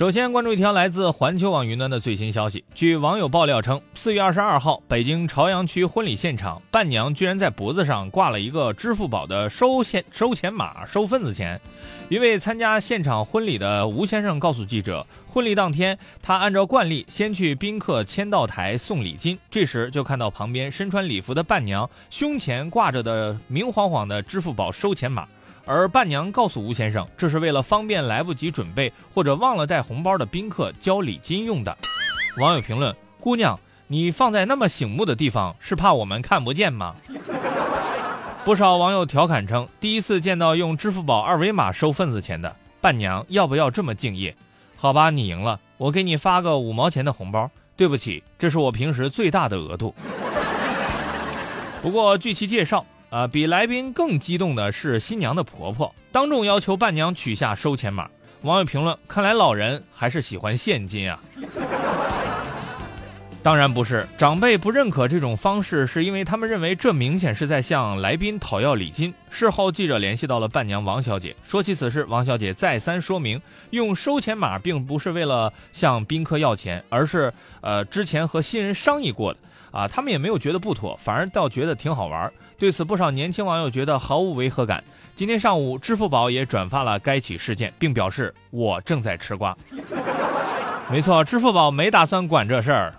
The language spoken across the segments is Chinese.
首先关注一条来自环球网云端的最新消息。据网友爆料称，四月二十二号，北京朝阳区婚礼现场，伴娘居然在脖子上挂了一个支付宝的收现收钱码，收份子钱。一位参加现场婚礼的吴先生告诉记者，婚礼当天，他按照惯例先去宾客签到台送礼金，这时就看到旁边身穿礼服的伴娘胸前挂着的明晃晃的支付宝收钱码。而伴娘告诉吴先生，这是为了方便来不及准备或者忘了带红包的宾客交礼金用的。网友评论：姑娘，你放在那么醒目的地方，是怕我们看不见吗？不少网友调侃称，第一次见到用支付宝二维码收份子钱的伴娘，要不要这么敬业？好吧，你赢了，我给你发个五毛钱的红包。对不起，这是我平时最大的额度。不过据其介绍。啊，比来宾更激动的是新娘的婆婆，当众要求伴娘取下收钱码。网友评论：看来老人还是喜欢现金啊。当然不是，长辈不认可这种方式，是因为他们认为这明显是在向来宾讨要礼金。事后，记者联系到了伴娘王小姐，说起此事，王小姐再三说明，用收钱码并不是为了向宾客要钱，而是呃之前和新人商议过的。啊，他们也没有觉得不妥，反而倒觉得挺好玩。对此，不少年轻网友觉得毫无违和感。今天上午，支付宝也转发了该起事件，并表示我正在吃瓜。没错，支付宝没打算管这事儿。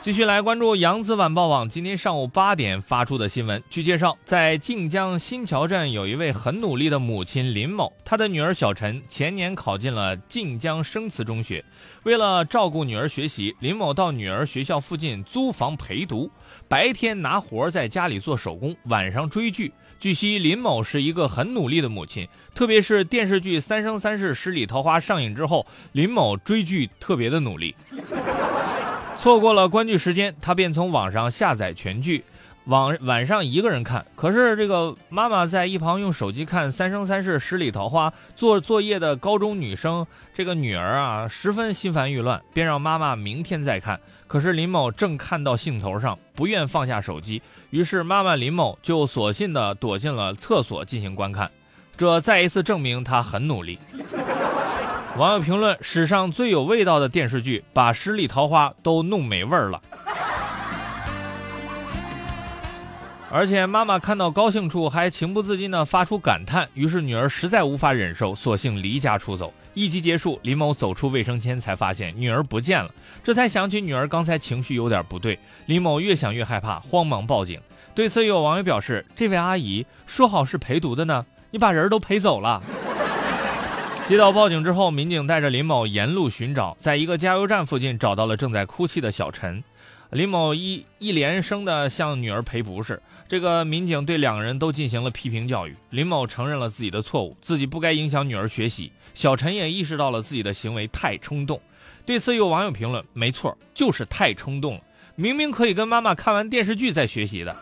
继续来关注扬子晚报网今天上午八点发出的新闻。据介绍，在晋江新桥镇有一位很努力的母亲林某，她的女儿小陈前年考进了晋江生词中学。为了照顾女儿学习，林某到女儿学校附近租房陪读，白天拿活在家里做手工，晚上追剧。据悉，林某是一个很努力的母亲，特别是电视剧《三生三世十里桃花》上映之后，林某追剧特别的努力。错过了观剧时间，他便从网上下载全剧，晚晚上一个人看。可是这个妈妈在一旁用手机看《三生三世十里桃花》，做作业的高中女生这个女儿啊，十分心烦意乱，便让妈妈明天再看。可是林某正看到兴头上，不愿放下手机，于是妈妈林某就索性的躲进了厕所进行观看，这再一次证明他很努力。网友评论：史上最有味道的电视剧，把十里桃花都弄没味儿了。而且妈妈看到高兴处，还情不自禁地发出感叹。于是女儿实在无法忍受，索性离家出走。一集结束，林某走出卫生间，才发现女儿不见了。这才想起女儿刚才情绪有点不对。林某越想越害怕，慌忙报警。对此，有网友表示：“这位阿姨说好是陪读的呢，你把人都陪走了。”接到报警之后，民警带着林某沿路寻找，在一个加油站附近找到了正在哭泣的小陈。林某一一连声的向女儿赔不是，这个民警对两个人都进行了批评教育。林某承认了自己的错误，自己不该影响女儿学习。小陈也意识到了自己的行为太冲动。对此，有网友评论：“没错，就是太冲动了，明明可以跟妈妈看完电视剧再学习的。”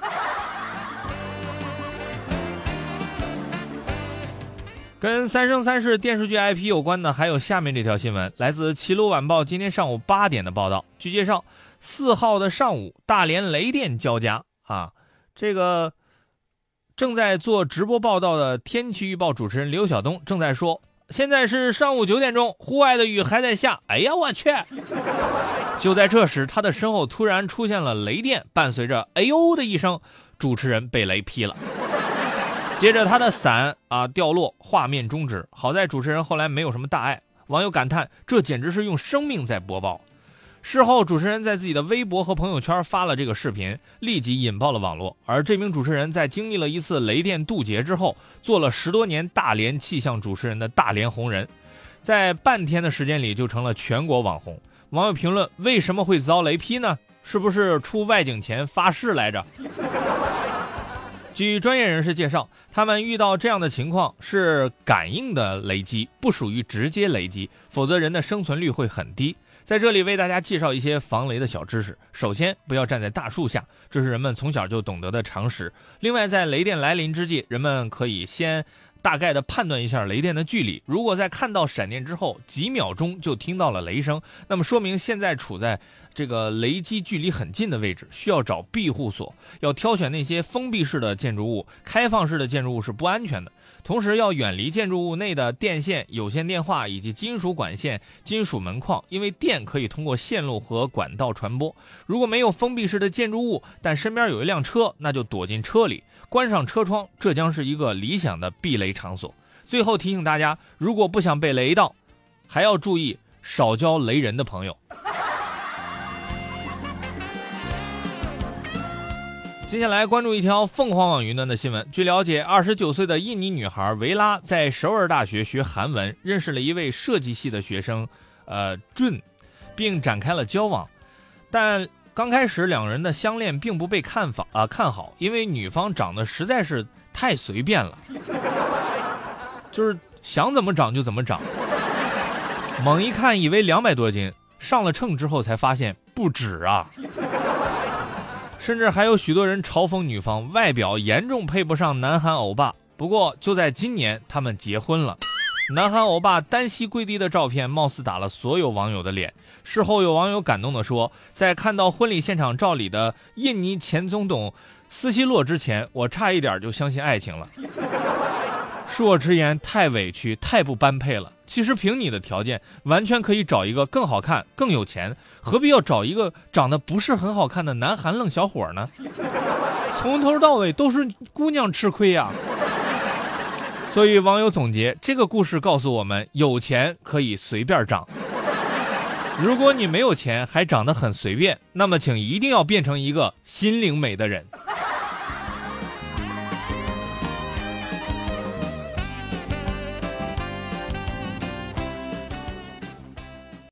跟《三生三世》电视剧 IP 有关的，还有下面这条新闻，来自《齐鲁晚报》今天上午八点的报道。据介绍，四号的上午，大连雷电交加啊！这个正在做直播报道的天气预报主持人刘晓东正在说：“现在是上午九点钟，户外的雨还在下。”哎呀，我去！就在这时，他的身后突然出现了雷电，伴随着“哎呦”的一声，主持人被雷劈了。接着他的伞啊掉落，画面终止。好在主持人后来没有什么大碍。网友感叹：这简直是用生命在播报。事后，主持人在自己的微博和朋友圈发了这个视频，立即引爆了网络。而这名主持人在经历了一次雷电渡劫之后，做了十多年大连气象主持人的大连红人，在半天的时间里就成了全国网红。网友评论：为什么会遭雷劈呢？是不是出外景前发誓来着？据专业人士介绍，他们遇到这样的情况是感应的雷击，不属于直接雷击，否则人的生存率会很低。在这里为大家介绍一些防雷的小知识：首先，不要站在大树下，这是人们从小就懂得的常识。另外，在雷电来临之际，人们可以先大概的判断一下雷电的距离。如果在看到闪电之后几秒钟就听到了雷声，那么说明现在处在这个雷击距离很近的位置，需要找庇护所，要挑选那些封闭式的建筑物，开放式的建筑物是不安全的。同时要远离建筑物内的电线、有线电话以及金属管线、金属门框，因为电可以通过线路和管道传播。如果没有封闭式的建筑物，但身边有一辆车，那就躲进车里，关上车窗，这将是一个理想的避雷场所。最后提醒大家，如果不想被雷到，还要注意少交雷人的朋友。接下来关注一条凤凰网云端的新闻。据了解，二十九岁的印尼女孩维拉在首尔大学学韩文，认识了一位设计系的学生，呃俊并展开了交往。但刚开始两人的相恋并不被看法啊看好，因为女方长得实在是太随便了，就是想怎么长就怎么长。猛一看以为两百多斤，上了秤之后才发现不止啊。甚至还有许多人嘲讽女方外表严重配不上南韩欧巴。不过就在今年，他们结婚了。南韩欧巴单膝跪地的照片，貌似打了所有网友的脸。事后有网友感动地说：“在看到婚礼现场照里的印尼前总统斯希洛之前，我差一点就相信爱情了。”恕我直言，太委屈，太不般配了。其实凭你的条件，完全可以找一个更好看、更有钱，何必要找一个长得不是很好看的南韩愣小伙呢？从头到尾都是姑娘吃亏呀。所以网友总结这个故事告诉我们：有钱可以随便长。如果你没有钱还长得很随便，那么请一定要变成一个心灵美的人。